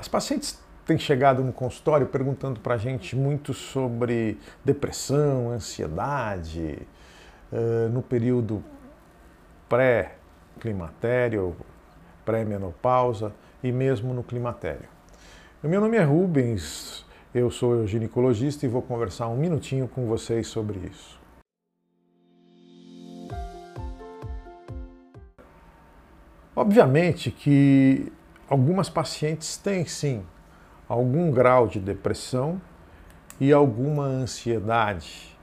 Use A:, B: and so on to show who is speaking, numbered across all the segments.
A: As pacientes têm chegado no consultório perguntando para a gente muito sobre depressão, ansiedade, uh, no período pré-climatério, pré-menopausa e mesmo no climatério. Meu nome é Rubens, eu sou ginecologista e vou conversar um minutinho com vocês sobre isso. Obviamente que algumas pacientes têm sim algum grau de depressão e alguma ansiedade,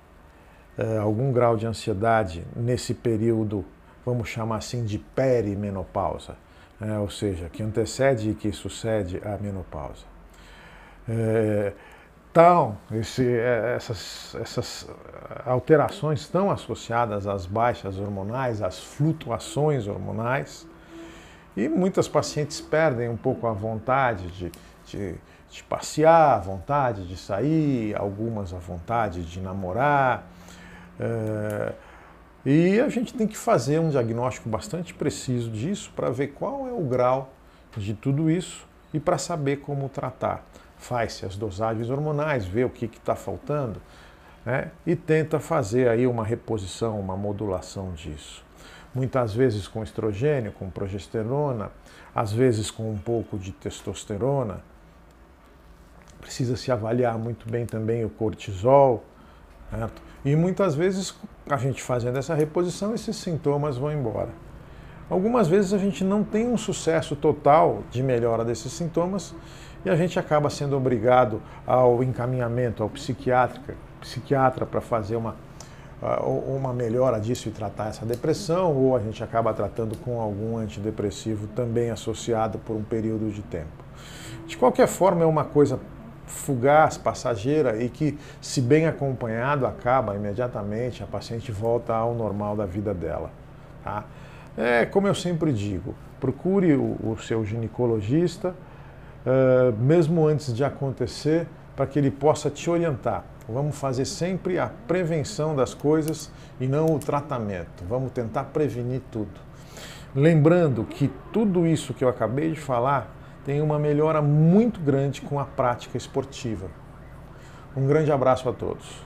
A: eh, algum grau de ansiedade nesse período, vamos chamar assim, de perimenopausa, né? ou seja, que antecede e que sucede a menopausa. É, então, esse, essas, essas alterações estão associadas às baixas hormonais, às flutuações hormonais, e muitas pacientes perdem um pouco a vontade de, de, de passear, a vontade de sair, algumas a vontade de namorar. É, e a gente tem que fazer um diagnóstico bastante preciso disso para ver qual é o grau de tudo isso e para saber como tratar. Faz-se as dosagens hormonais, vê o que está faltando né, e tenta fazer aí uma reposição, uma modulação disso muitas vezes com estrogênio, com progesterona, às vezes com um pouco de testosterona. Precisa se avaliar muito bem também o cortisol, certo? E muitas vezes a gente fazendo essa reposição, esses sintomas vão embora. Algumas vezes a gente não tem um sucesso total de melhora desses sintomas e a gente acaba sendo obrigado ao encaminhamento ao psiquiatra, para fazer uma uma melhora disso e tratar essa depressão, ou a gente acaba tratando com algum antidepressivo também associado por um período de tempo. De qualquer forma, é uma coisa fugaz, passageira e que, se bem acompanhado, acaba imediatamente, a paciente volta ao normal da vida dela. Tá? É como eu sempre digo, procure o, o seu ginecologista, uh, mesmo antes de acontecer, para que ele possa te orientar Vamos fazer sempre a prevenção das coisas e não o tratamento. Vamos tentar prevenir tudo. Lembrando que tudo isso que eu acabei de falar tem uma melhora muito grande com a prática esportiva. Um grande abraço a todos.